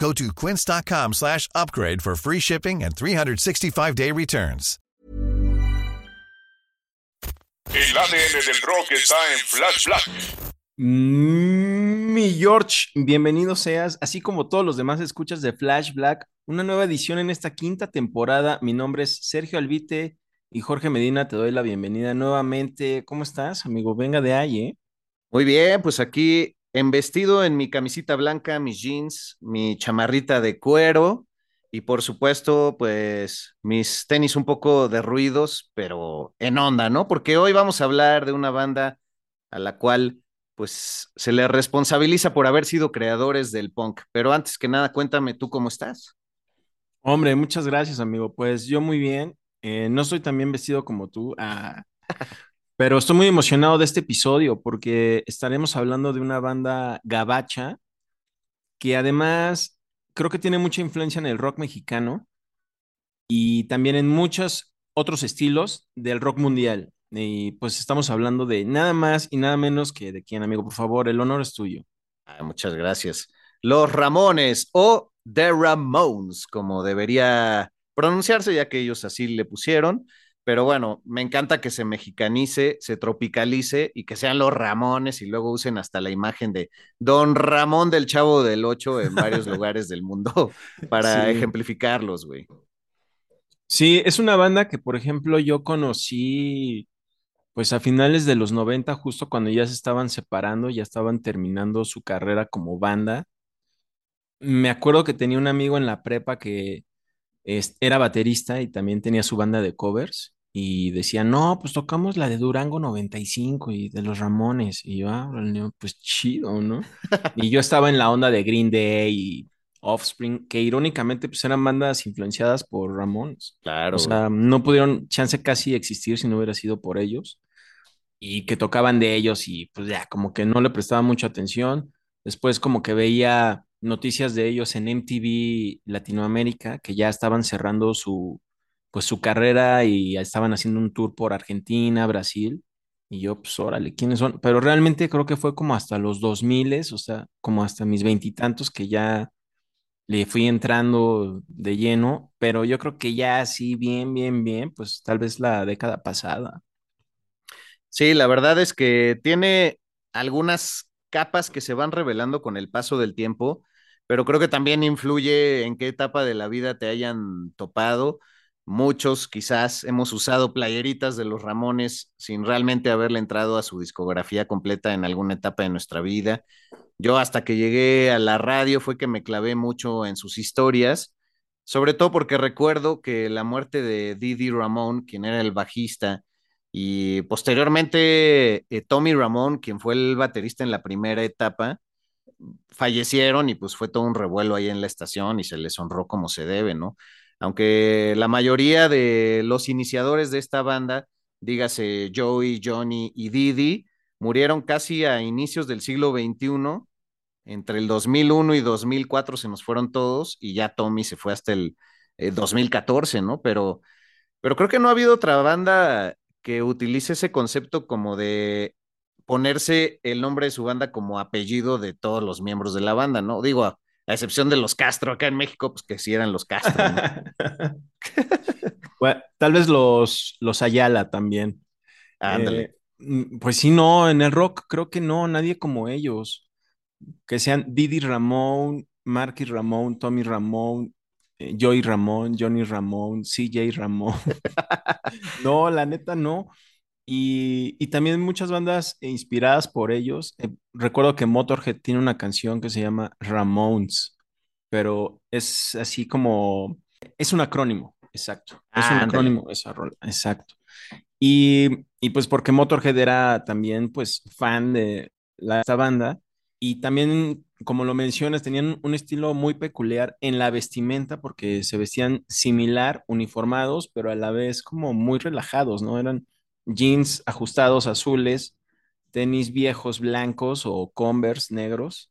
Go to quince.com slash upgrade for free shipping and 365-day returns. El ADN del rock está en Flash Black. Mm, Mi George, bienvenido seas, así como todos los demás escuchas de Flash Black, una nueva edición en esta quinta temporada. Mi nombre es Sergio Albite y Jorge Medina, te doy la bienvenida nuevamente. ¿Cómo estás, amigo? Venga de ahí, ¿eh? Muy bien, pues aquí embestido en mi camisita blanca, mis jeans, mi chamarrita de cuero y por supuesto, pues mis tenis un poco derruidos, pero en onda, ¿no? Porque hoy vamos a hablar de una banda a la cual pues se le responsabiliza por haber sido creadores del punk. Pero antes que nada, cuéntame tú cómo estás. Hombre, muchas gracias, amigo. Pues yo muy bien. Eh, no estoy tan bien vestido como tú, ah, pero estoy muy emocionado de este episodio porque estaremos hablando de una banda gabacha que además creo que tiene mucha influencia en el rock mexicano y también en muchos otros estilos del rock mundial. Y pues estamos hablando de nada más y nada menos que de quién, amigo. Por favor, el honor es tuyo. Ah, muchas gracias. Los Ramones o The Ramones, como debería pronunciarse, ya que ellos así le pusieron. Pero bueno, me encanta que se mexicanice, se tropicalice y que sean los Ramones y luego usen hasta la imagen de Don Ramón del Chavo del Ocho en varios lugares del mundo para Sí. ejemplificarlos, güey. Sí, es una banda que, por ejemplo, yo conocí pues a finales de los 90, justo cuando ya se estaban separando, ya estaban terminando su carrera como banda. Me acuerdo que tenía un amigo en la prepa que era baterista y también tenía su banda de covers y decía, no, pues tocamos la de Durango 95 y de los Ramones. Y yo, ah, pues chido, ¿no? Y yo estaba en la onda de Green Day y Offspring, que irónicamente pues eran bandas influenciadas por Ramones. Claro. O sea, no pudieron chance casi existir si no hubiera sido por ellos. Y que tocaban de ellos y pues ya, como que no le prestaba mucha atención. Después como que veía noticias de ellos en MTV Latinoamérica, que ya estaban cerrando su, pues su carrera y estaban haciendo un tour por Argentina, Brasil. Y yo, pues órale, ¿quiénes son? Pero realmente creo que fue como hasta los 2000, o sea, como hasta mis veintitantos que ya le fui entrando de lleno, pero yo creo que ya así bien, bien, bien, pues tal vez la década pasada. Sí, la verdad es que tiene algunas capas que se van revelando con el paso del tiempo, pero creo que también influye en qué etapa de la vida te hayan topado. Muchos quizás hemos usado playeritas de los Ramones sin realmente haberle entrado a su discografía completa en alguna etapa de nuestra vida. Yo hasta que llegué a la radio fue que me clavé mucho en sus historias, sobre todo porque recuerdo que la muerte de Didi Ramón, quien era el bajista, y posteriormente eh, Tommy Ramón, quien fue el baterista en la primera etapa, fallecieron y pues fue todo un revuelo ahí en la estación y se les honró como se debe, ¿no? Aunque la mayoría de los iniciadores de esta banda, dígase Joey, Johnny y Didi, murieron casi a inicios del siglo XXI. Entre el 2001 y 2004 se nos fueron todos y ya Tommy se fue hasta el eh, 2014, ¿no? Pero, pero creo que no ha habido otra banda que utilice ese concepto como de ponerse el nombre de su banda como apellido de todos los miembros de la banda, ¿no? Digo, a, a excepción de los Castro acá en México, pues que sí eran los Castro, ¿no? Bueno, tal vez los, los Ayala también. Ándale. Eh, mm, pues sí, no, en el rock creo que no, nadie como ellos. Que sean Didi Ramón, Marky Ramón, Tommy Ramón, eh, Joey Ramón, Johnny Ramón, CJ Ramón. no, la neta no. Y, y, también muchas bandas inspiradas por ellos. Eh, recuerdo que Motorhead tiene una canción que se llama Ramones, pero es así como, es un acrónimo, exacto. Es un acrónimo esa rola, exacto. Y, y, pues porque Motorhead era también pues fan de la, esta banda y también, como lo mencionas, tenían un estilo muy peculiar en la vestimenta porque se vestían similar, uniformados, pero a la vez como muy relajados, ¿no? Eran jeans ajustados azules, tenis viejos blancos o Converse negros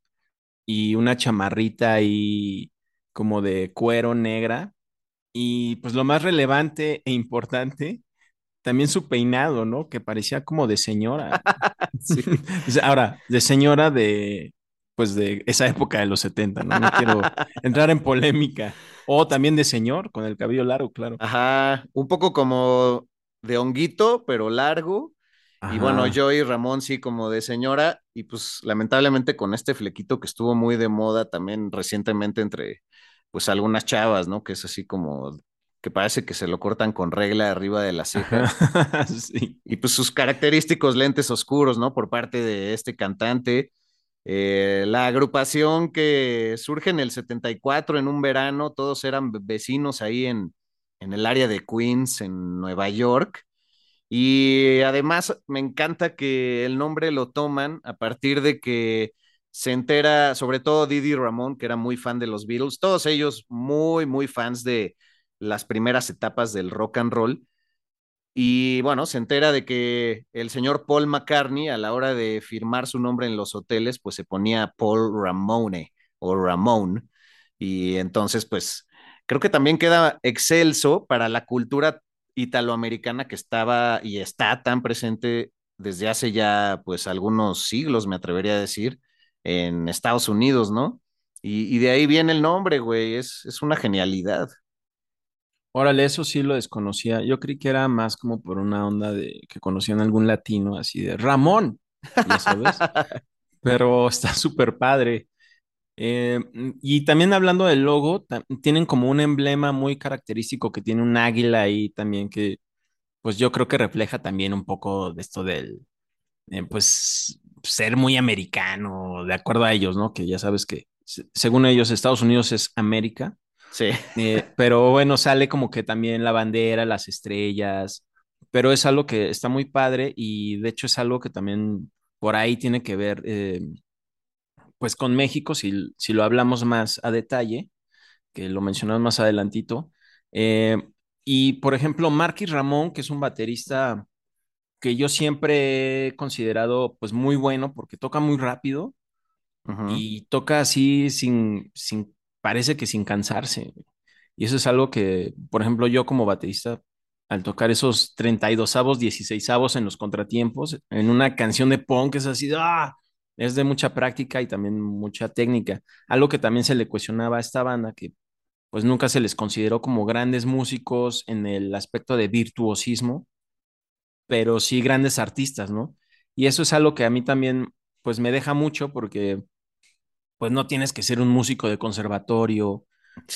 y una chamarrita ahí como de cuero negra. Y pues lo más relevante e importante, también su peinado, ¿no? Que parecía como de señora. Ahora, de señora de, pues de esa época de los 70, ¿no? No quiero entrar en polémica. O también de señor, con el cabello largo, claro. Ajá, un poco como de honguito, pero largo. Y bueno, yo y Ramón sí como de señora, y pues lamentablemente con este flequito que estuvo muy de moda también recientemente entre pues algunas chavas, ¿no? Que es así como que parece que se lo cortan con regla arriba de la ceja. sí. Y pues sus característicos lentes oscuros, ¿no? Por parte de este cantante. Eh, la agrupación que surge en el 74 en un verano, todos eran vecinos ahí en, en el área de Queens, en Nueva York. Y además me encanta que el nombre lo toman a partir de que se entera, sobre todo Didi Ramón, que era muy fan de los Beatles, todos ellos muy, muy fans de las primeras etapas del rock and roll. Y bueno, se entera de que el señor Paul McCartney, a la hora de firmar su nombre en los hoteles, pues se ponía Paul Ramone o Ramón. Y entonces, pues creo que también queda excelso para la cultura italoamericana que estaba y está tan presente desde hace ya pues algunos siglos, me atrevería a decir, en Estados Unidos, ¿no? Y, de ahí viene el nombre, güey, es, es una genialidad. Órale, eso sí lo desconocía. Yo creí que era más como por una onda de que conocían algún latino así de Ramón, ya sabes. Pero está súper padre. Eh, mm, y también hablando del logo, tienen como un emblema muy característico que tiene un águila ahí también que, pues yo creo que refleja también un poco de esto del, eh, pues, ser muy americano, de acuerdo a ellos, ¿no? Que ya sabes que según ellos Estados Unidos es América. Sí. Eh, pero bueno, sale como que también la bandera, las estrellas, pero es algo que está muy padre y de hecho es algo que también por ahí tiene que ver pues con México, si, si lo hablamos más a detalle, que lo mencionamos más adelantito. Eh, y por ejemplo, Marquis Ramón, que es un baterista que yo siempre he considerado pues muy bueno porque toca muy rápido y toca así sin, sin, parece que sin cansarse. Y eso es algo que, por ejemplo, yo como baterista, al tocar esos 32 avos, 16 avos en los contratiempos, en una canción de punk es así, ¡ah! Es de mucha práctica y también mucha técnica. Algo que también se le cuestionaba a esta banda, que pues nunca se les consideró como grandes músicos en el aspecto de virtuosismo, pero sí grandes artistas, ¿no? Y eso es algo que a mí también pues me deja mucho porque pues no tienes que ser un músico de conservatorio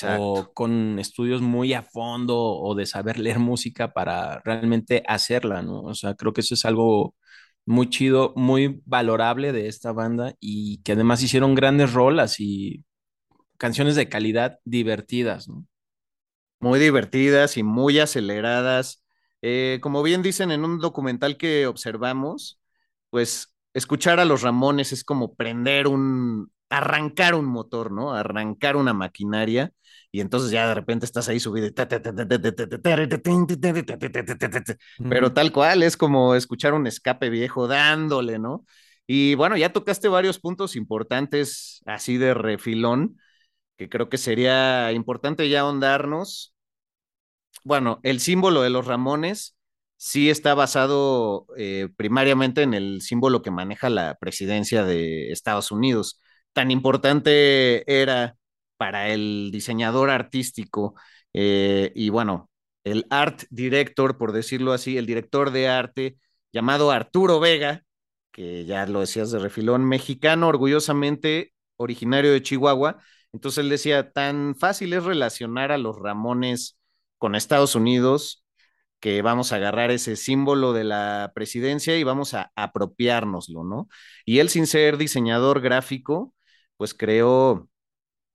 o con estudios muy a fondo o de saber leer música para realmente hacerla, ¿no? O sea, creo que eso es algo muy chido, muy valorable de esta banda y que además hicieron grandes rolas y canciones de calidad divertidas, ¿no? Muy divertidas y muy aceleradas. Eh, como bien dicen en un documental que observamos, pues escuchar a los Ramones es como prender un, arrancar un motor, ¿no? Arrancar una maquinaria y entonces ya de repente estás ahí subido. Pero tal cual, es como escuchar un escape viejo dándole, ¿no? Y bueno, ya tocaste varios puntos importantes así de refilón, que creo que sería importante ya ahondarnos. Bueno, el símbolo de los Ramones sí está basado eh, primariamente en el símbolo que maneja la presidencia de Estados Unidos. Tan importante era para el diseñador artístico eh, y bueno, el art director, por decirlo así, el director de arte llamado Arturo Vega, que ya lo decías de refilón, mexicano, orgullosamente originario de Chihuahua, Entonces él decía, tan fácil es relacionar a los Ramones con Estados Unidos que vamos a agarrar ese símbolo de la presidencia y vamos a apropiárnoslo, ¿no? Y él sin ser diseñador gráfico, pues creó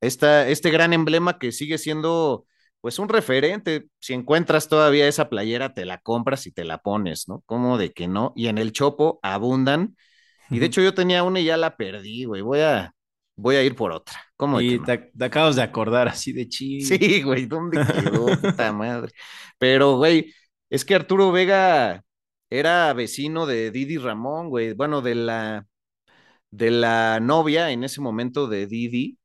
esta, este gran emblema que sigue siendo pues un referente. Si encuentras todavía esa playera, te la compras y te la pones, ¿no? Como de que no. Y en el Chopo abundan. Y de hecho yo tenía una y ya la perdí, güey. Voy a, voy a ir por otra. ¿Cómo y te, te, acabas de acordar así de chido. Sí, güey, ¿dónde quedó? Puta madre. Pero, güey, es que Arturo Vega era vecino de Didi Ramón, güey. Bueno, de la, de la novia en ese momento de Didi,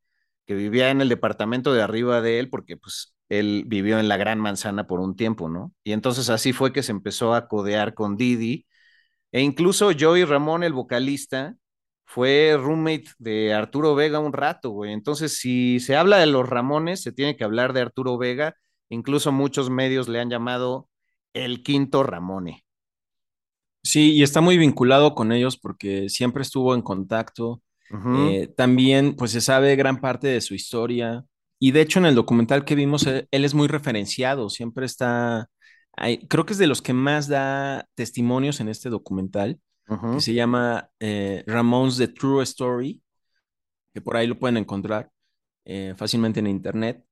que vivía en el departamento de arriba de él, porque pues él vivió en la Gran Manzana por un tiempo, ¿no? Y entonces así fue que se empezó a codear con Didi. E incluso Joey Ramón, el vocalista, fue roommate de Arturo Vega un rato, güey. Entonces, si se habla de los Ramones, se tiene que hablar de Arturo Vega. Incluso muchos medios le han llamado el quinto Ramone. Sí, y está muy vinculado con ellos porque siempre estuvo en contacto. Uh -huh. eh, también, pues se sabe gran parte de su historia. Y de hecho, en el documental que vimos, él, él es muy referenciado, siempre está, hay, creo que es de los que más da testimonios en este documental, uh -huh. que se llama eh, Ramones The True Story, que por ahí lo pueden encontrar eh, fácilmente en internet.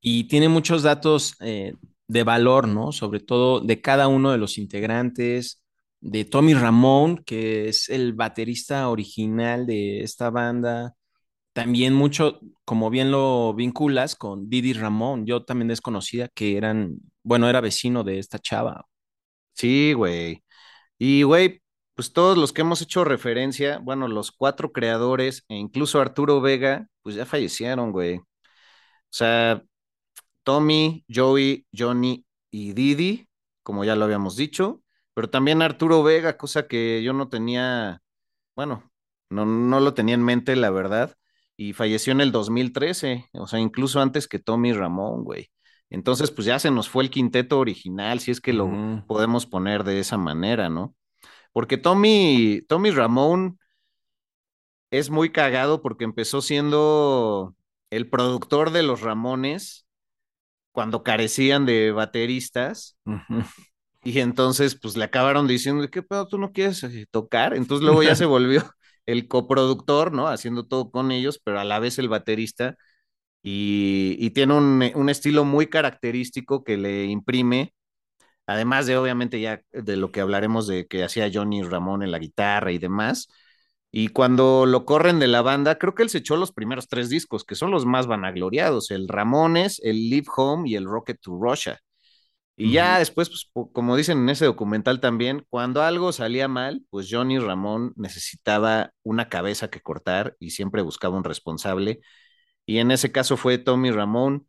Y tiene muchos datos eh, de valor, ¿no? Sobre todo de cada uno de los integrantes, de Tommy Ramón, que es el baterista original de esta banda, también mucho, como bien lo vinculas con Didi Ramón, yo también desconocida que eran, bueno, era vecino de esta chava. Sí, güey. Y, güey, pues todos los que hemos hecho referencia, bueno, los cuatro creadores e incluso Arturo Vega, pues ya fallecieron, güey. O sea, Tommy, Joey, Johnny y Didi, como ya lo habíamos dicho, pero también Arturo Vega, cosa que yo no tenía, bueno, no, no lo tenía en mente, la verdad y falleció en el 2013, o sea, incluso antes que Tommy Ramón, güey. Entonces, pues ya se nos fue el quinteto original, si es que lo podemos poner de esa manera, ¿no? Porque Tommy, Tommy Ramón es muy cagado porque empezó siendo el productor de los Ramones cuando carecían de bateristas. Uh -huh. Y entonces, pues le acabaron diciendo, ¿qué pedo tú no quieres eh, tocar? Entonces luego ya se volvió el coproductor, ¿no? Haciendo todo con ellos, pero a la vez el baterista. Y, y tiene un, un, estilo muy característico que le imprime, además de obviamente ya de lo que hablaremos de que hacía Johnny Ramón en la guitarra y demás. Y cuando lo corren de la banda, creo que él se echó los primeros tres discos, que son los más vanagloriados, el Ramones, el Live Home y el Rocket to Russia. Y ya después, pues, como dicen en ese documental también, cuando algo salía mal, pues Johnny Ramón necesitaba una cabeza que cortar y siempre buscaba un responsable. Y en ese caso fue Tommy Ramón.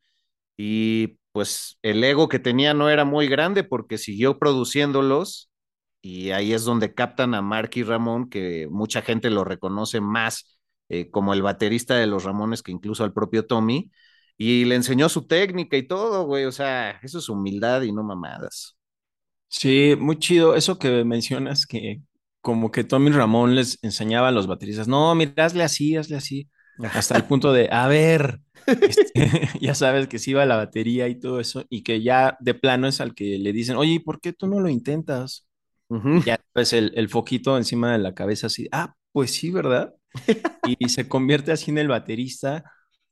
Y pues el ego que tenía no era muy grande porque siguió produciéndolos. Y ahí es donde captan a Marky Ramón, que mucha gente lo reconoce más eh, como el baterista de los Ramones que incluso al propio Tommy y le enseñó su técnica y todo, güey. O sea, eso es humildad y no mamadas. Sí, muy chido. Eso que mencionas que como que Tommy Ramón les enseñaba a los bateristas, no, mira, hazle así, hazle así. Hasta el punto de, a ver, este, ya sabes que sí va la batería y todo eso, y que ya de plano es al que le dicen, oye, ¿por qué tú no lo intentas? Uh -huh. Ya pues el, el, foquito encima de la cabeza así, ah, pues sí, ¿verdad? y se convierte así en el baterista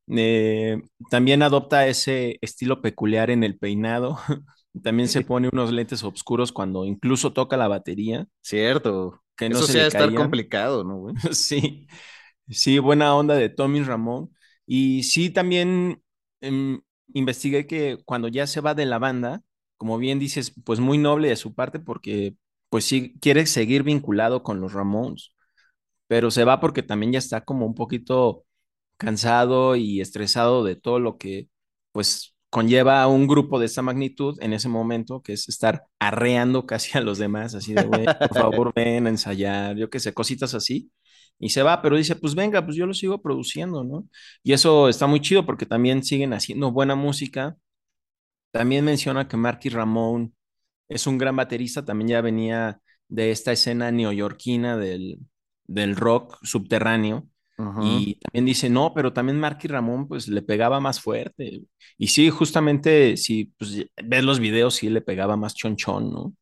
eh, también adopta ese estilo peculiar en el peinado. también se pone unos lentes oscuros cuando incluso toca la batería. Cierto. Que no Eso se estar complicado, ¿no? Güey? sí, sí, buena onda de Tommy Ramón. Y sí, también eh, investigué que cuando ya se va de la banda, como bien dices, pues muy noble de su parte porque pues sí quiere seguir vinculado con los Ramones, pero se va porque también ya está como un poquito cansado y estresado de todo lo que pues conlleva a un grupo de esta magnitud en ese momento, que es estar arreando casi a los demás, así de, güey, por favor, ven a ensayar, yo qué sé, cositas así. Y se va, pero dice, pues venga, pues yo lo sigo produciendo, ¿no? Y eso está muy chido porque también siguen haciendo buena música. También menciona que Marky Ramón es un gran baterista, también ya venía de esta escena neoyorquina del, del rock subterráneo Y también dice, no, pero también Marky Ramón pues le pegaba más fuerte. Y sí, justamente, si pues, ves los videos, sí le pegaba más chonchón, ¿no?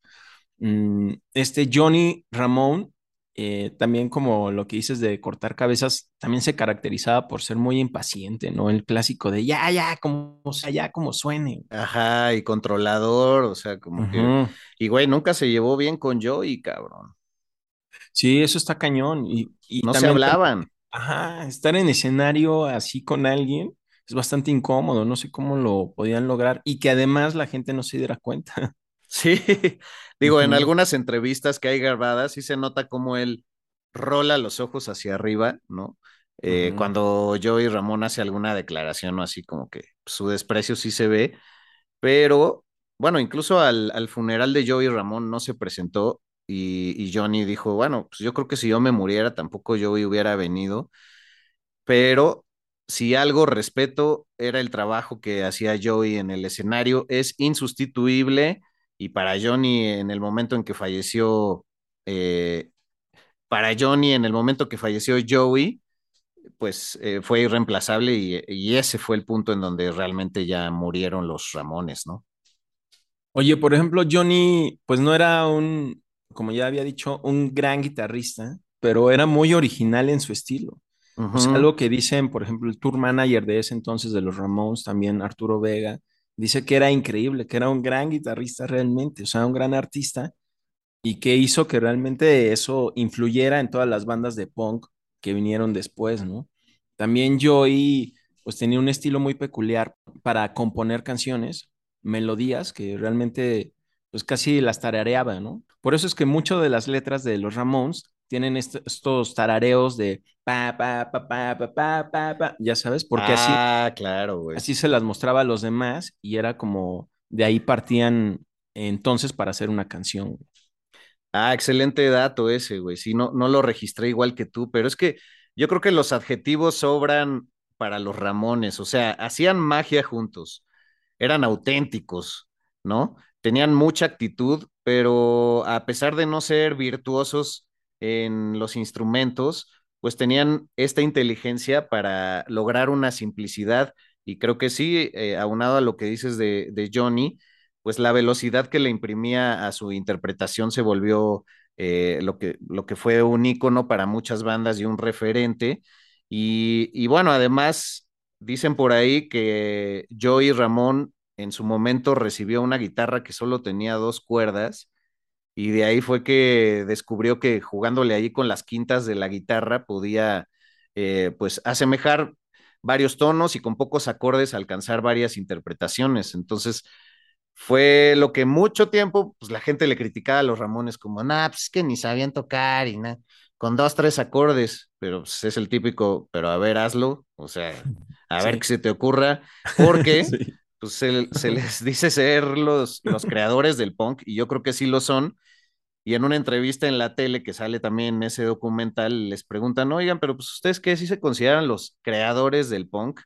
Mm, este Johnny Ramón, eh, también como lo que dices de cortar cabezas, también se caracterizaba por ser muy impaciente, ¿no? El clásico de ya, ya, como sea, ya, como suene. Ajá, y controlador, o sea, como que... Y güey, nunca se llevó bien con Joey, cabrón. Sí, eso está cañón. Y, no se hablaban. Ajá, estar en escenario así con alguien es bastante incómodo, no sé cómo lo podían lograr y que además la gente no se diera cuenta. Sí, digo, en algunas entrevistas que hay grabadas, sí se nota cómo él rola los ojos hacia arriba, ¿no? Eh, cuando Joey Ramón hace alguna declaración o así, como que su desprecio sí se ve, pero bueno, incluso al, al funeral de Joey Ramón no se presentó y, Johnny dijo, bueno, pues yo creo que si yo me muriera tampoco Joey hubiera venido, pero si algo respeto era el trabajo que hacía Joey en el escenario, es insustituible y para Johnny en el momento en que falleció, eh, para Johnny en el momento que falleció Joey, pues eh, fue irreemplazable y, y, ese fue el punto en donde realmente ya murieron los Ramones, ¿no? Oye, por ejemplo, Johnny, pues no era un, como ya había dicho, un gran guitarrista, pero era muy original en su estilo. O sea, algo que dicen, por ejemplo, el tour manager de ese entonces de los Ramones, también Arturo Vega, dice que era increíble, que era un gran guitarrista realmente, o sea, un gran artista, y que hizo que realmente eso influyera en todas las bandas de punk que vinieron después, ¿no? También Joey, pues tenía un estilo muy peculiar para componer canciones, melodías que realmente, pues casi las tarareaba, ¿no? Por eso es que muchas de las letras de los Ramones tienen estos tarareos de pa, pa, pa, pa, pa, pa, pa, pa, ya sabes, porque así, ah, claro, güey. así se las mostraba a los demás y era como de ahí partían entonces para hacer una canción. Ah, excelente dato ese, güey. Sí, no, no lo registré igual que tú, pero es que yo creo que los adjetivos sobran para los Ramones, o sea, hacían magia juntos, eran auténticos, ¿no? Tenían mucha actitud, pero a pesar de no ser virtuosos, en los instrumentos, pues tenían esta inteligencia para lograr una simplicidad y creo que sí, eh, aunado a lo que dices de, Johnny, pues la velocidad que le imprimía a su interpretación se volvió eh, lo, que, lo que fue un ícono para muchas bandas y un referente. Y, y bueno, además dicen por ahí que Joey Ramón en su momento recibió una guitarra que solo tenía dos cuerdas y de ahí fue que descubrió que jugándole ahí con las quintas de la guitarra podía eh, pues asemejar varios tonos y con pocos acordes alcanzar varias interpretaciones. Entonces fue lo que mucho tiempo pues la gente le criticaba a los Ramones como, nah, pues es que ni sabían tocar y nada, con dos, tres acordes, pero pues, es el típico, pero a ver, hazlo, o sea, a ver qué se te ocurra, porque... pues se, se, les dice ser los, los creadores del punk, y yo creo que sí lo son, y en una entrevista en la tele que sale también en ese documental, les preguntan, oigan, pero pues ustedes qué, si se consideran los creadores del punk?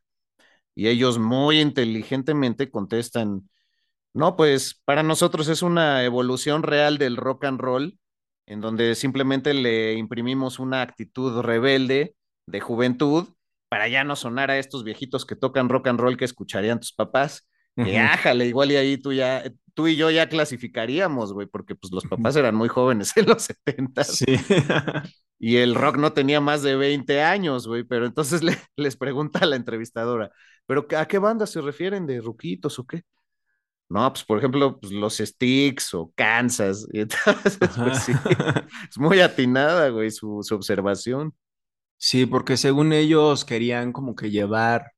Y ellos muy inteligentemente contestan, no, pues para nosotros es una evolución real del rock and roll, en donde simplemente le imprimimos una actitud rebelde de juventud para ya no sonar a estos viejitos que tocan rock and roll que escucharían tus papás. Que ájale, igual y ahí tú ya, tú y yo ya clasificaríamos, güey, porque pues los papás eran muy jóvenes en los 70. Sí. y el rock no tenía más de 20 años, güey, pero entonces le, les pregunta a la entrevistadora, ¿pero a qué banda se refieren de ruquitos o qué? No, pues por ejemplo, pues, los Sticks o Kansas. Y entonces, pues, sí, es muy atinada, güey, su, su observación. Sí, porque según ellos querían como que llevar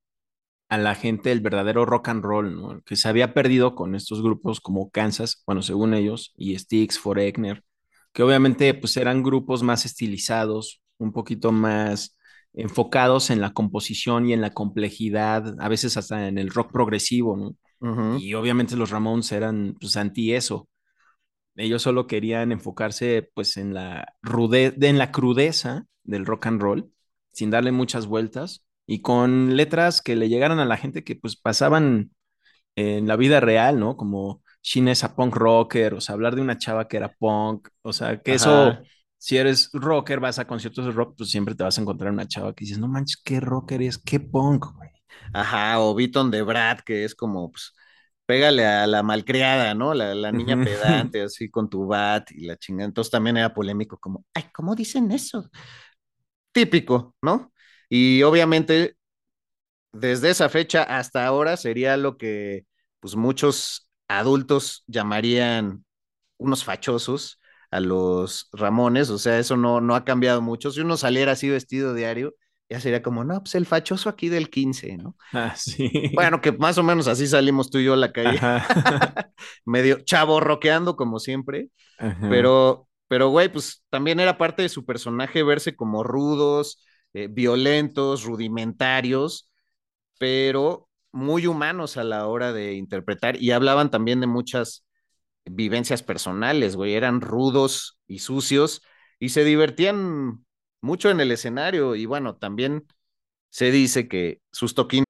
a la gente el verdadero rock and roll, ¿no? Que se había perdido con estos grupos como Kansas, bueno, según ellos, y Styx, Foreigner, que obviamente pues eran grupos más estilizados, un poquito más enfocados en la composición y en la complejidad, a veces hasta en el rock progresivo, ¿no? Y obviamente los Ramones eran pues anti eso. Ellos solo querían enfocarse pues en la rudeza, en la crudeza del rock and roll, sin darle muchas vueltas y con letras que le llegaran a la gente que pues pasaban en la vida real, ¿no? Como Shin a punk rocker, o sea, hablar de una chava que era punk, o sea, que eso si eres rocker, vas a conciertos de rock, pues siempre te vas a encontrar una chava que dices, no manches, qué rocker es, qué punk, güey. Ajá, o Beaton de Brad, que es como, pues, pégale a la malcriada, ¿no? La, la niña pedante, así con tu bat y la chingada. Entonces también era polémico, como, ay, ¿cómo dicen eso? Típico, ¿no? Y obviamente, desde esa fecha hasta ahora sería lo que, pues, muchos adultos llamarían unos fachosos a los Ramones, o sea, eso no, no ha cambiado mucho. Si uno saliera así vestido diario, ya sería como, no, pues el fachoso aquí del 15, ¿no? Ah, sí. Bueno, que más o menos así salimos tú y yo a la calle, medio chavo roqueando como siempre, Ajá. pero, pero güey, pues también era parte de su personaje verse como rudos, eh, violentos, rudimentarios, pero muy humanos a la hora de interpretar y hablaban también de muchas vivencias personales, güey, eran rudos y sucios y se divertían mucho en el escenario y bueno, también se dice que sus toquines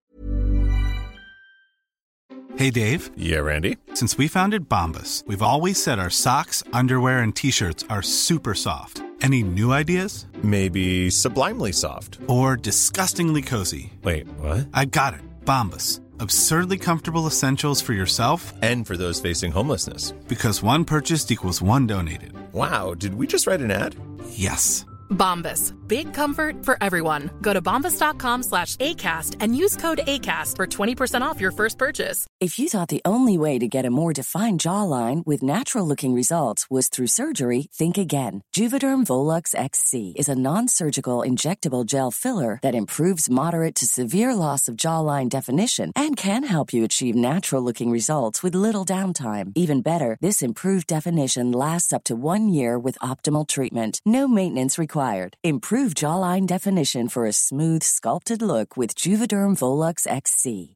Hey, Dave. Yeah, Randy. Since we founded Bombus, we've always said our socks, underwear, and t shirts are super soft. Any new ideas? Maybe sublimely soft. Or disgustingly cozy? Wait, what? I got it. Bombus. Absurdly comfortable essentials for yourself And for those facing homelessness. because one purchased equals one donated. Wow, did we just write an ad? Yes. Bombas. Big comfort for everyone. Go to bombas.com slash ACAST and use code ACAST for 20% off your first purchase. If you thought the only way to get a more defined jawline with natural looking results was through surgery, think again. Juvederm Volux XC is a non surgical injectable gel filler that improves moderate to severe loss of jawline definition and can help you achieve natural looking results with little downtime. Even better, this improved definition lasts up to one year with optimal treatment. No maintenance required. Improve jawline definition for a smooth, sculpted look with Juvederm Volux XC.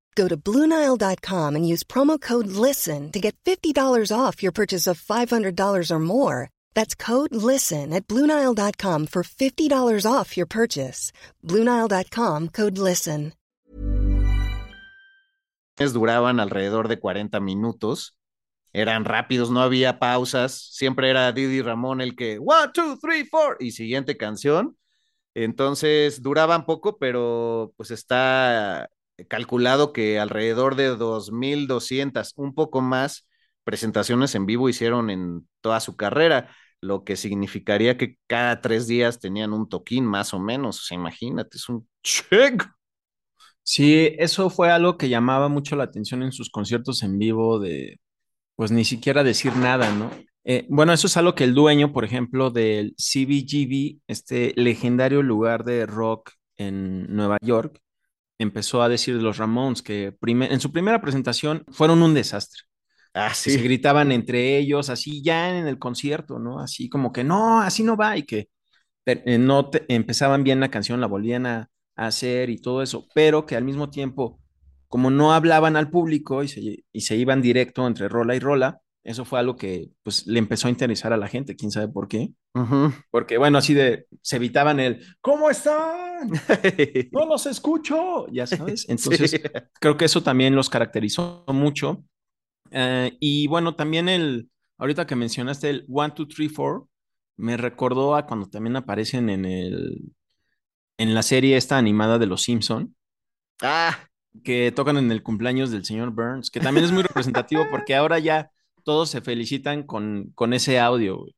Go to Bluenile.com and use promo code LISTEN to get $50 off your purchase of $500 or more. That's code LISTEN at Bluenile.com for $50 off your purchase. Bluenile.com code LISTEN. duraban alrededor de 40 minutos, eran rápidos, no había pausas, siempre era Didi Ramón el que, one, two, three, four, y siguiente canción. Entonces duraban poco, pero pues está calculado que alrededor de 2.200, un poco más, presentaciones en vivo hicieron en toda su carrera, lo que significaría que cada tres días tenían un toquín más o menos. O sea, imagínate, es un check. Sí, eso fue algo que llamaba mucho la atención en sus conciertos en vivo de, pues ni siquiera decir nada, ¿no? Eh, bueno, eso es algo que el dueño, por ejemplo, del CBGB, este legendario lugar de rock en Nueva York, empezó a decir de los Ramones que en su primera presentación fueron un desastre. Ah, se gritaban entre ellos, así ya en el concierto, ¿no? Así como que no, así no va y que eh, no te- empezaban bien la canción, la volvían a, a hacer y todo eso, pero que al mismo tiempo, como no hablaban al público y se, y se iban directo entre rola y rola, eso fue algo que pues le empezó a interesar a la gente, quién sabe por qué. Porque bueno, así de, se evitaban el, ¿cómo están? No los escucho, ya sabes. Entonces, Sí. creo que eso también los caracterizó mucho. Eh, y bueno, también el, ahorita que mencionaste el 1, 2, 3, 4, me recordó a cuando también aparecen en el, en la serie esta animada de Los Simpson, Ah, que tocan en el cumpleaños del señor Burns, que también es muy representativo porque ahora ya todos se felicitan con, con ese audio. güey.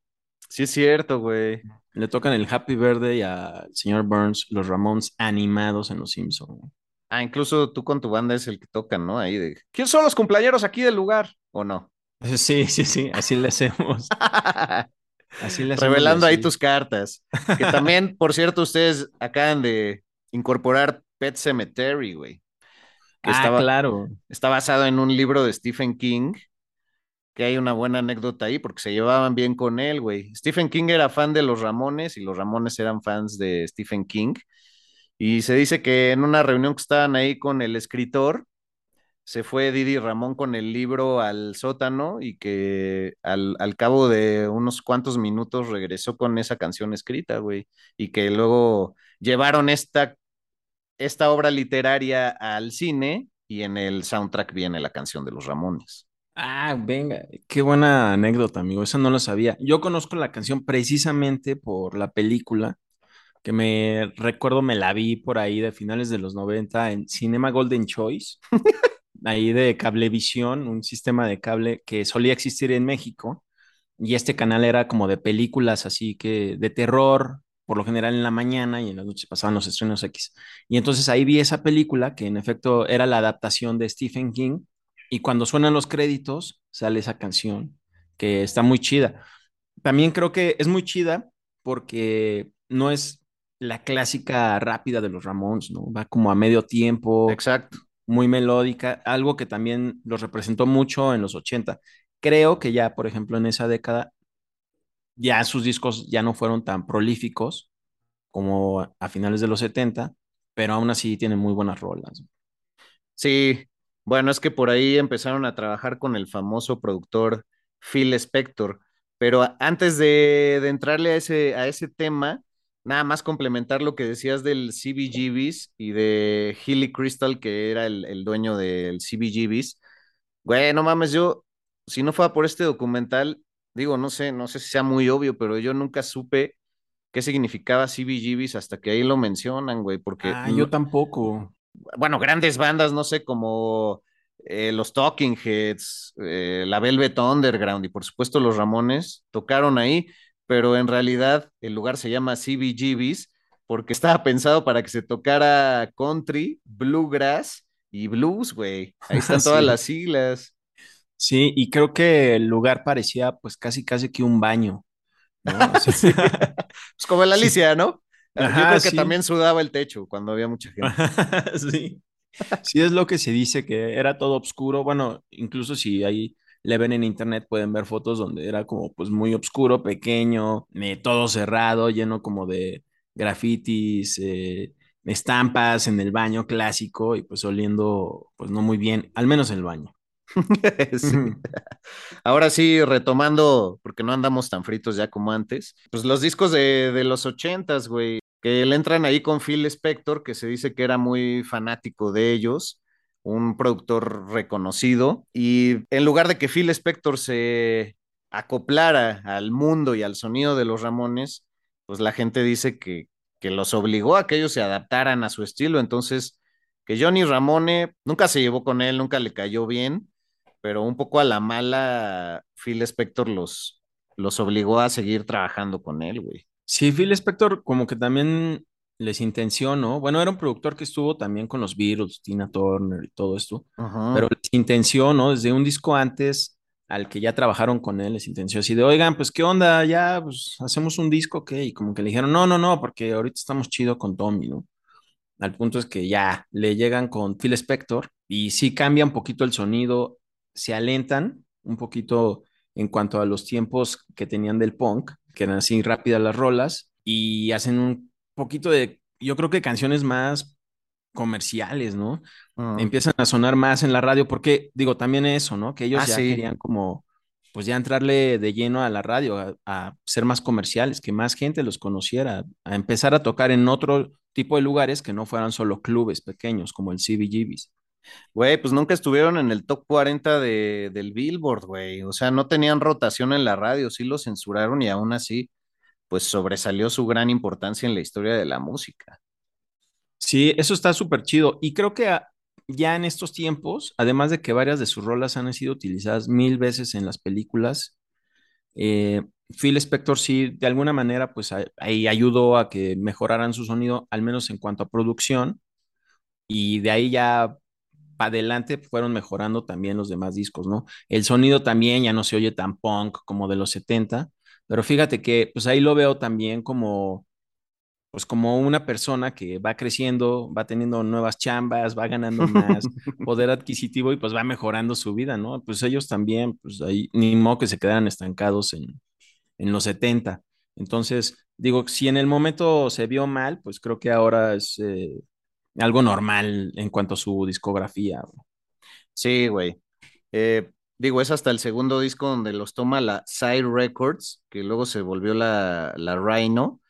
sí es cierto, güey. Le tocan el Happy Birthday al señor Burns, los Ramones animados en Los Simpson. güey. Ah, incluso tú con tu banda es el que tocan, ¿no? Ahí de. ¿Quién son los cumpleaños aquí del lugar? ¿O no? Sí, sí, sí, así le hacemos. Así le hacemos Revelando ahí tus cartas. Que también, por cierto, ustedes acaban de incorporar Pet Cemetery, güey. Que Ah, estaba, claro. está basado en un libro de Stephen King, que hay una buena anécdota ahí porque se llevaban bien con él, güey. Stephen King era fan de los Ramones y los Ramones eran fans de Stephen King. Y se dice que en una reunión que estaban ahí con el escritor, se fue Didi Ramón con el libro al sótano y que al, al cabo de unos cuantos minutos regresó con esa canción escrita, güey. Y que luego llevaron esta, esta obra literaria al cine y en el soundtrack viene la canción de los Ramones. Ah, venga, qué buena anécdota, amigo. Esa no lo sabía. Yo conozco la canción precisamente por la película, que me recuerdo, me la vi por ahí de finales de los 90 en Cinema Golden Choice, ahí de Cablevisión, un sistema de cable que solía existir en México. Y este canal era como de películas así que de terror, por lo general en la mañana y en las noches pasaban los estrenos X. Y entonces ahí vi esa película que en efecto era la adaptación de Stephen King y cuando suenan los créditos sale esa canción que está muy chida. También creo que es muy chida porque no es la clásica rápida de los Ramones, ¿no? Va como a medio tiempo, Exacto. muy melódica, algo que también los representó mucho en los 80. Creo que ya, por ejemplo, en esa década, ya sus discos ya no fueron tan prolíficos como a finales de los 70, pero aún así tienen muy buenas rolas. Sí, bueno, es que por ahí empezaron a trabajar con el famoso productor Phil Spector, pero antes de, de entrarle a ese, a ese tema, nada más complementar lo que decías del CBGBs y de Hilly Crystal, que era el, el dueño del CBGBs. Güey, no mames, yo, si no fuera por este documental, digo, no sé, no sé si sea muy obvio, pero yo nunca supe qué significaba CBGBs hasta que ahí lo mencionan, güey, porque Ah, yo tampoco. Bueno, grandes bandas, no sé, como eh, los Talking Heads, eh, la Velvet Underground y por supuesto los Ramones tocaron ahí, pero en realidad el lugar se llama CBGBs porque estaba pensado para que se tocara country, bluegrass y blues, güey. Ahí están todas Sí. las siglas. Sí, y creo que el lugar parecía pues casi casi que un baño, ¿no? O sea, Sí. Pues como la Alicia, ¿no? Yo Ajá, creo que sí. también sudaba el techo cuando había mucha gente. Sí. Sí, es lo que se dice, que era todo oscuro. Bueno, incluso si ahí le ven en internet, pueden ver fotos donde era como pues muy oscuro, pequeño, eh, todo cerrado, lleno como de grafitis, eh, estampas en el baño clásico y pues oliendo pues no muy bien, al menos en el baño. Sí. Ahora sí, retomando, porque no andamos tan fritos ya como antes, pues los discos de, de los ochentas, güey, que le entran ahí con Phil Spector, que se dice que era muy fanático de ellos, un productor reconocido, y en lugar de que Phil Spector se acoplara al mundo y al sonido de los Ramones, pues la gente dice que, que los obligó a que ellos se adaptaran a su estilo, entonces que Johnny Ramone nunca se llevó con él, nunca le cayó bien, pero un poco a la mala, Phil Spector los, los obligó a seguir trabajando con él, güey. Sí, Phil Spector como que también les intencionó, bueno, era un productor que estuvo también con los Beatles, Tina Turner y todo esto, Ajá. pero les intencionó desde un disco antes al que ya trabajaron con él, les intenció así de, oigan, pues qué onda, ya, pues hacemos un disco, ¿ok? Y como que le dijeron, no, no, no, porque ahorita estamos chido con Tommy, ¿no? Al punto es que ya le llegan con Phil Spector y sí cambia un poquito el sonido, se alentan un poquito en cuanto a los tiempos que tenían del punk, que eran así rápidas las rolas, y hacen un poquito de, yo creo que canciones más comerciales, ¿no? Ajá. Empiezan a sonar más en la radio, porque digo, también eso, ¿no? Que ellos Ah, ya sí. querían como, pues ya entrarle de lleno a la radio, a, a ser más comerciales, que más gente los conociera, a empezar a tocar en otro tipo de lugares que no fueran solo clubes pequeños como el CBGBs. Güey, pues nunca estuvieron en el top 40 de, del Billboard, güey. O sea, no tenían rotación en la radio, sí lo censuraron y aún así, pues sobresalió su gran importancia en la historia de la música. Sí, eso está súper chido. Y creo que ya en estos tiempos, además de que varias de sus rolas han sido utilizadas mil veces en las películas, eh, Phil Spector sí, de alguna manera, pues ahí ayudó a que mejoraran su sonido, al menos en cuanto a producción, y de ahí ya para adelante fueron mejorando también los demás discos, ¿no? El sonido también ya no se oye tan punk como de los 70, pero fíjate que pues ahí lo veo también como pues como una persona que va creciendo, va teniendo nuevas chambas, va ganando más poder adquisitivo y pues va mejorando su vida, ¿no? Pues ellos también, pues ahí ni modo que se quedaran estancados en, en los 70. Entonces, digo, si en el momento se vio mal, pues creo que ahora es eh, algo normal en cuanto a su discografía. Sí, güey. Eh, digo, es hasta el segundo disco donde los toma la Side Records, que luego se volvió la, la Rhino,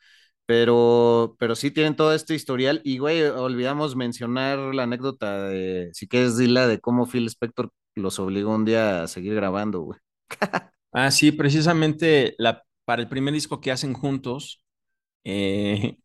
pero, pero sí tienen todo este historial. Y, güey, olvidamos mencionar la anécdota de, si quieres, dila de cómo Phil Spector los obligó un día a seguir grabando, güey. Ah, sí, precisamente la, para el primer disco que hacen juntos, eh,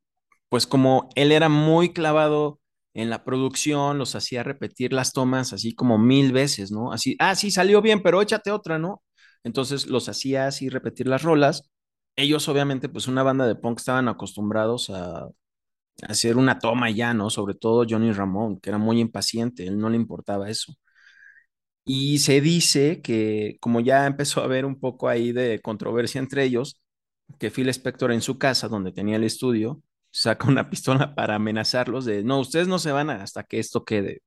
pues como él era muy clavado en la producción, los hacía repetir las tomas así como mil veces, ¿no? Así, ah, sí, salió bien, pero échate otra, ¿no? Entonces los hacía así repetir las rolas. Ellos, obviamente, pues una banda de punk estaban acostumbrados a, hacer una toma ya, ¿no? Sobre todo Johnny Ramón, que era muy impaciente, él no le importaba eso. Y se dice que, como ya empezó a haber un poco ahí de controversia entre ellos, que Phil Spector en su casa, donde tenía el estudio, saca una pistola para amenazarlos de, no, ustedes no se van hasta que esto quede.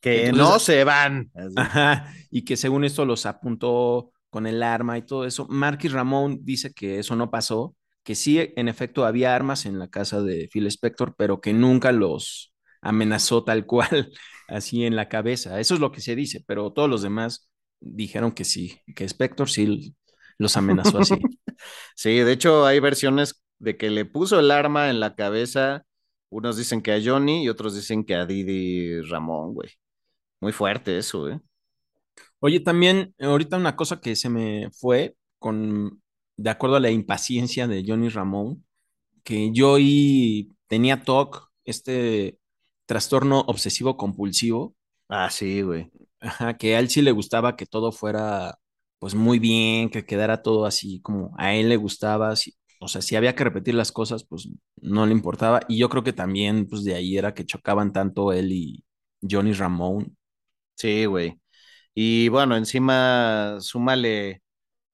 Que Entonces- no se van. Ajá, y que según esto los apuntó con el arma y todo eso. Marquis Ramón dice que eso no pasó, que sí, en efecto, había armas en la casa de Phil Spector, pero que nunca los amenazó tal cual, así en la cabeza. Eso es lo que se dice, pero todos los demás dijeron que sí, que Spector sí los amenazó así. Sí, de hecho hay versiones de que le puso el arma en la cabeza. Unos dicen que a Johnny y otros dicen que a Didi Ramón, güey. Muy fuerte eso, ¿eh? Oye, también ahorita una cosa que se me fue con, de acuerdo a la impaciencia de Johnny Ramón, que Joey tenía TOC, este trastorno obsesivo compulsivo, Ah, sí, güey. ajá, que a él sí le gustaba que todo fuera pues muy bien, que quedara todo así como a él le gustaba, si- o sea, si había que repetir las cosas, pues no le importaba. Y yo creo que también pues de ahí era que chocaban tanto él y Johnny Ramón. Sí, güey. Y bueno, encima súmale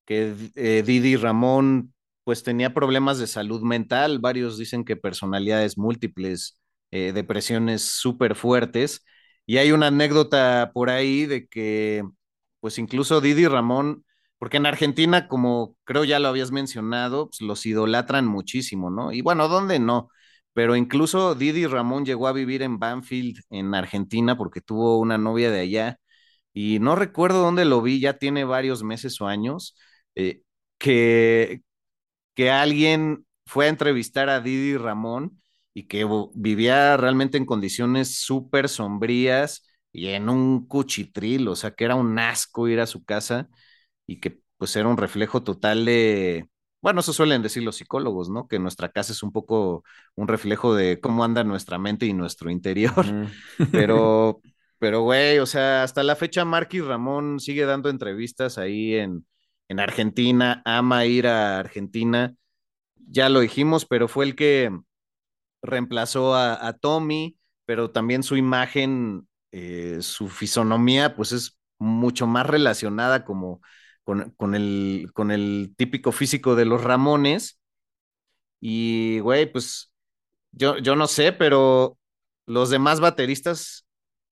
que eh, Didi Ramón pues tenía problemas de salud mental. Varios dicen que personalidades múltiples, eh, depresiones súper fuertes. Y hay una anécdota por ahí de que pues incluso Didi Ramón, porque en Argentina, como creo ya lo habías mencionado, pues los idolatran muchísimo, ¿no? Y bueno, ¿dónde no? Pero incluso Didi Ramón llegó a vivir en Banfield, en Argentina, porque tuvo una novia de allá. Y no recuerdo dónde lo vi, ya tiene varios meses o años, eh, que, que alguien fue a entrevistar a Didi Ramón y que vivía realmente en condiciones súper sombrías y en un cuchitril, o sea, que era un asco ir a su casa y que pues era un reflejo total de, bueno, eso suelen decir los psicólogos, ¿no? Que nuestra casa es un poco un reflejo de cómo anda nuestra mente y nuestro interior, pero, pero güey, o sea, hasta la fecha Marquis Ramón sigue dando entrevistas ahí en, en Argentina, ama ir a Argentina, ya lo dijimos, pero fue el que reemplazó a, a Tommy, pero también su imagen, eh, su fisonomía, pues es mucho más relacionada como con, con el, con el típico físico de los Ramones. Y, güey, pues yo, yo no sé, pero los demás bateristas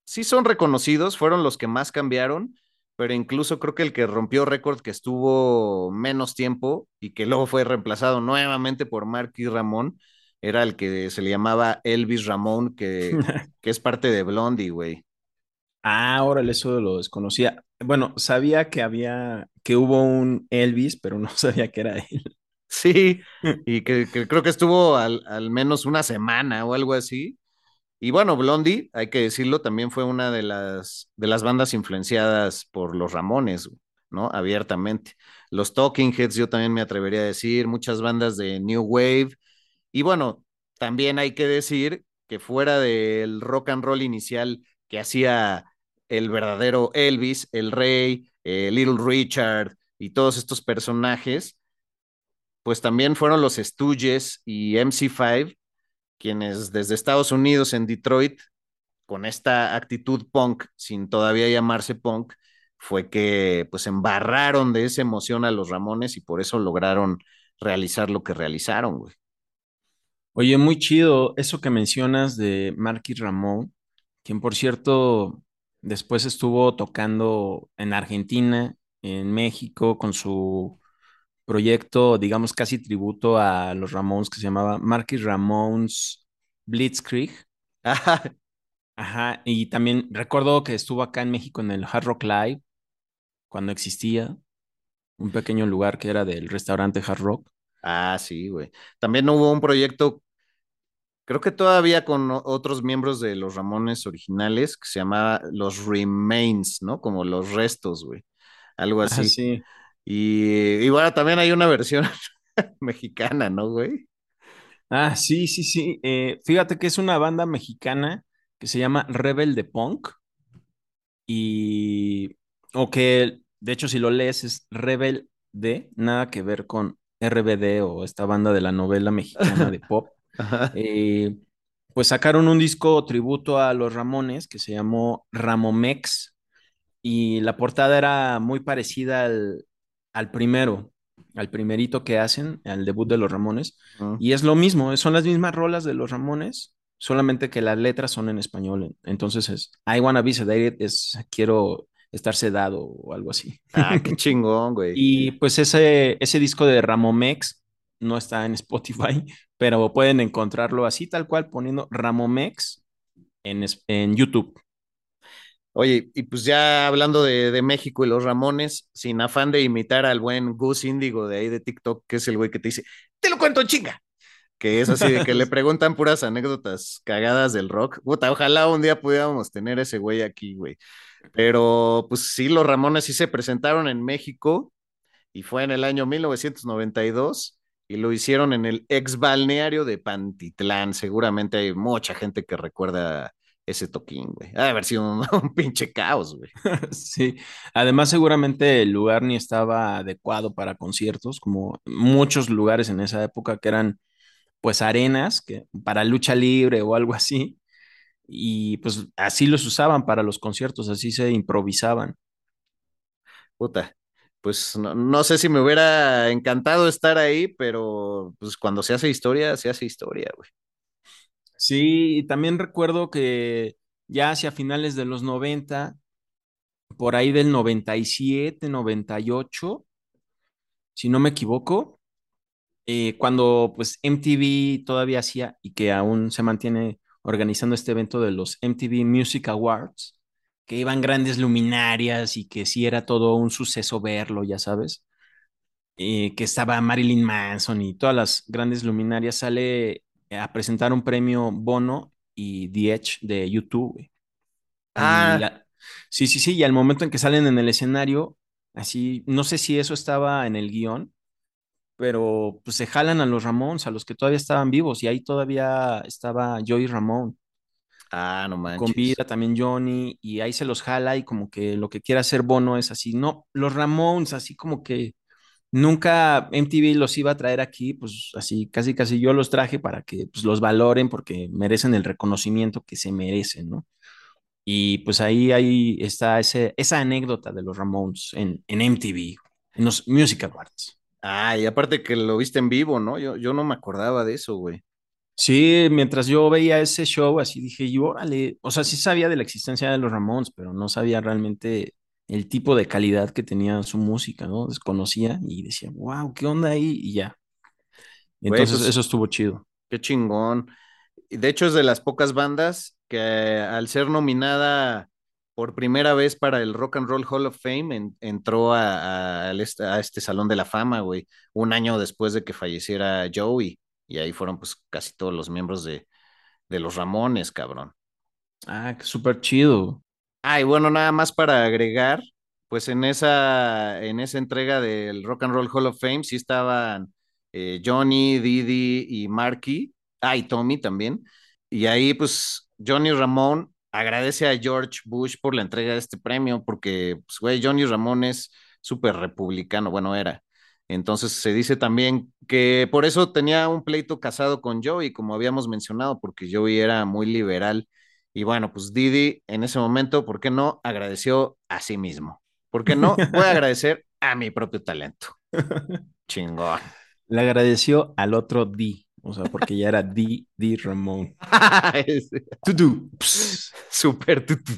sí son reconocidos, fueron los que más cambiaron, pero incluso creo que el que rompió récord, que estuvo menos tiempo y que luego fue reemplazado nuevamente por Marky Ramón, era el que se le llamaba Elvis Ramón, que, que es parte de Blondie, güey. Ah, órale, eso lo desconocía. Bueno, sabía que había, que hubo un Elvis, pero no sabía que era él. Sí, y que, que creo que estuvo al, al menos una semana o algo así. Y bueno, Blondie, hay que decirlo, también fue una de las, de las bandas influenciadas por los Ramones, ¿no? Abiertamente. Los Talking Heads, yo también me atrevería a decir, muchas bandas de New Wave. Y bueno, también hay que decir que fuera del rock and roll inicial que hacía el verdadero Elvis, el Rey, eh, Little Richard y todos estos personajes, pues también fueron los Stooges y MC5 quienes desde Estados Unidos en Detroit, con esta actitud punk, sin todavía llamarse punk, fue que pues embarraron de esa emoción a los Ramones y por eso lograron realizar lo que realizaron, güey. Oye, muy chido eso que mencionas de Marquis Ramón, quien por cierto después estuvo tocando en Argentina, en México, con su proyecto, digamos, casi tributo a los Ramones que se llamaba Marquis Ramones Blitzkrieg. Ajá, y también recuerdo que estuvo acá en México en el Hard Rock Live, cuando existía un pequeño lugar que era del restaurante Hard Rock. Ah, sí, güey. También hubo un proyecto, creo que todavía con otros miembros de los Ramones originales, que se llamaba Los Remains, ¿no? Como los restos, güey. Algo así. Ah, sí. Y, bueno, también hay una versión mexicana, ¿no, güey? Ah, sí, sí, sí. Eh, fíjate que es una banda mexicana que se llama Rebel de Punk. Y, o que, de hecho, si lo lees, es Rebel de, nada que ver con RBD o esta banda de la novela mexicana de pop. Eh, pues sacaron un disco tributo a los Ramones que se llamó Ramomex y la portada era muy parecida al, al primero, al primerito que hacen, al debut de los Ramones. Y es lo mismo, son las mismas rolas de los Ramones, solamente que las letras son en español. Entonces es I wanna be sedated, es quiero estar sedado o algo así. Ah, qué chingón, güey. y pues ese, ese disco de Ramomex no está en Spotify, pero pueden encontrarlo así, tal cual, poniendo Ramomex en, en YouTube. Oye, y pues ya hablando de, México y los Ramones, sin afán de imitar al buen Gus Índigo de ahí de TikTok, que es el güey que te dice, te lo cuento chinga, que es así de que le preguntan puras anécdotas cagadas del rock. Puta, ojalá un día pudiéramos tener ese güey aquí, güey. Pero pues sí, los Ramones sí se presentaron en México y fue en el año 1992 y lo hicieron en el ex balneario de Pantitlán. Seguramente hay mucha gente que recuerda ese toquín, güey. Ha de haber sido un, pinche caos, güey. sí, además seguramente el lugar ni estaba adecuado para conciertos, como muchos lugares en esa época que eran pues arenas que, para lucha libre o algo así, y pues así los usaban para los conciertos, así se improvisaban. Puta, pues no, no, sé si me hubiera encantado estar ahí, pero pues cuando se hace historia, se hace historia, güey. Sí, y también recuerdo que ya hacia finales de los 90, por ahí del 97, 98, si no me equivoco, eh, cuando pues MTV todavía hacía y que aún se mantiene organizando este evento de los MTV Music Awards, que iban grandes luminarias y que sí era todo un suceso verlo, ya sabes, eh, que estaba Marilyn Manson y todas las grandes luminarias, sale a presentar un premio Bono y The Edge de YouTube. Ah. sí, sí, sí, y al momento en que salen en el escenario, así, no sé si eso estaba en el guion, pero pues se jalan a los Ramones, a los que todavía estaban vivos, y ahí todavía estaba Joey Ramón. Ah, no manches. Con vida también Johnny, y ahí se los jala y como que lo que quiere hacer Bono es así, no, los Ramones, así como que Nunca MTV los iba a traer aquí, pues así, casi casi yo los traje para que pues, los valoren porque merecen el reconocimiento que se merecen, ¿no? Y pues ahí, ahí está ese, esa anécdota de los Ramones en, en MTV, en los Music Awards. Ah, y aparte que lo viste en vivo, ¿no? Yo, yo no me acordaba de eso, güey. Sí, mientras yo veía ese show, así dije yo, órale, o sea, sí sabía de la existencia de los Ramones, pero no sabía realmente el tipo de calidad que tenía su música, ¿no? Desconocía y decía, wow, ¿qué onda ahí? Y ya. Entonces, eso estuvo chido. Qué chingón. De hecho, es de las pocas bandas que al ser nominada por primera vez para el Rock and Roll Hall of Fame entró a, este, Salón de la Fama, güey, un año después de que falleciera Joey. Y ahí fueron pues casi todos los miembros de, de los Ramones, cabrón. Ah, súper chido. Ah, y bueno, nada más para agregar, pues en esa, en esa entrega del Rock and Roll Hall of Fame sí estaban eh, Johnny, Didi y Marky, ah, y Tommy también. Y ahí, pues, Johnny Ramón agradece a George Bush por la entrega de este premio, porque, pues, güey, Johnny Ramón es súper republicano, bueno, era. Entonces se dice también que por eso tenía un pleito casado con Joey, como habíamos mencionado, porque Joey era muy liberal. Y bueno, pues Didi en ese momento, ¿por qué no? Agradeció a sí mismo. ¿Por qué no? Voy a agradecer a mi propio talento. Chingón. Le agradeció al otro D, o sea, porque ya era D, D Ramón. tutu. Super tutu.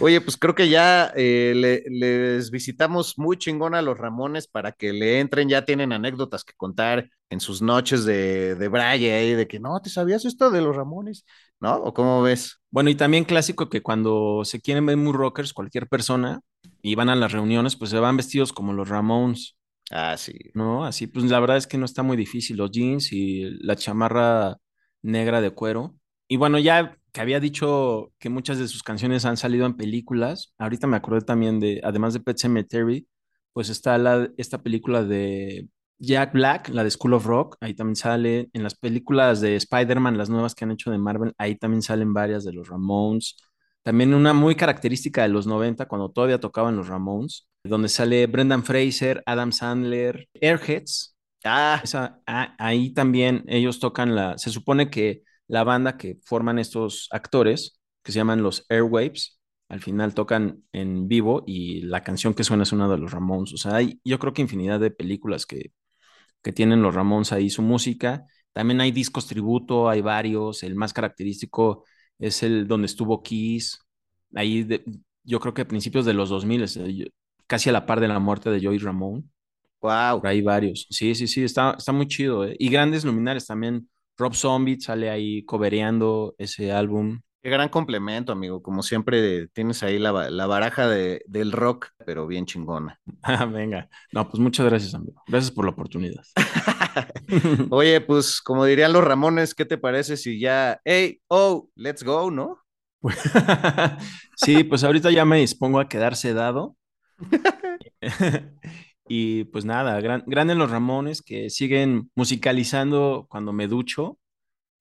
Oye, pues creo que ya eh, le, les visitamos muy chingón a los Ramones para que le entren, ya tienen anécdotas que contar en sus noches de, de braille, de que no, ¿te sabías esto de los Ramones? ¿No? ¿O cómo ves? Bueno, y también clásico que cuando se quieren ver muy rockers, cualquier persona, y van a las reuniones, pues se van vestidos como los Ramones. Ah, sí. ¿No? Así, pues la verdad es que no está muy difícil, los jeans y la chamarra negra de cuero. Y bueno, ya que había dicho que muchas de sus canciones han salido en películas. Ahorita me acordé también de, además de Pet Cemetery, pues está la, esta película de Jack Black, la de School of Rock, ahí también sale. En las películas de Spider-Man, las nuevas que han hecho de Marvel, ahí también salen varias de los Ramones. También una muy característica de los 90, cuando todavía tocaban los Ramones, donde sale Brendan Fraser, Adam Sandler, Airheads. Ah. Esa, ah, ahí también ellos tocan la, se supone que la banda que forman estos actores, que se llaman los Airwaves, al final tocan en vivo y la canción que suena es una de los Ramones. O sea, hay yo creo que infinidad de películas que, que tienen los Ramones ahí su música. También hay discos tributo, hay varios. El más característico es el donde estuvo Kiss. Ahí yo creo que a principios de los 2000, casi a la par de la muerte de Joey Ramone. Wow. hay varios. Sí, sí, sí, está, está muy chido. ¿eh? Y grandes luminares también. Rob Zombie sale ahí cobereando ese álbum. Qué gran complemento, amigo. Como siempre, tienes ahí la, baraja de, del rock, pero bien chingona. Ah, venga. No, pues muchas gracias, amigo. Gracias por la oportunidad. Oye, pues como dirían los Ramones, ¿qué te parece si ya, hey, oh, let's go, ¿no? sí, pues ahorita ya me dispongo a quedar sedado. Y pues nada, gran, grandes los Ramones que siguen musicalizando cuando me ducho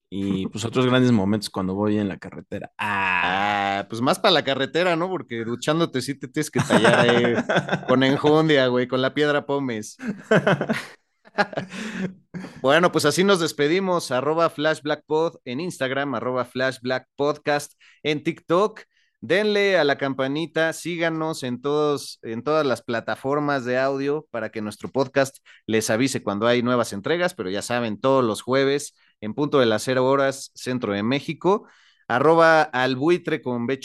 y pues otros grandes momentos cuando voy en la carretera. Ah, pues más para la carretera, ¿no? Porque duchándote sí te tienes que tallar ahí con enjundia, güey, con la piedra pomes. bueno, pues así nos despedimos. Arroba FlashBlackPod en Instagram, arroba FlashBlackPodcast en TikTok. Denle a la campanita, síganos en, todos, en todas las plataformas de audio para que nuestro podcast les avise cuando hay nuevas entregas, pero ya saben, todos los jueves en punto de las cero horas, centro de México, arroba albuitre con B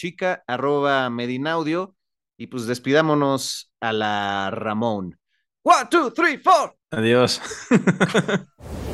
arroba medinaudio, y pues despidámonos a la Ramón. One, two, three, four. Adiós.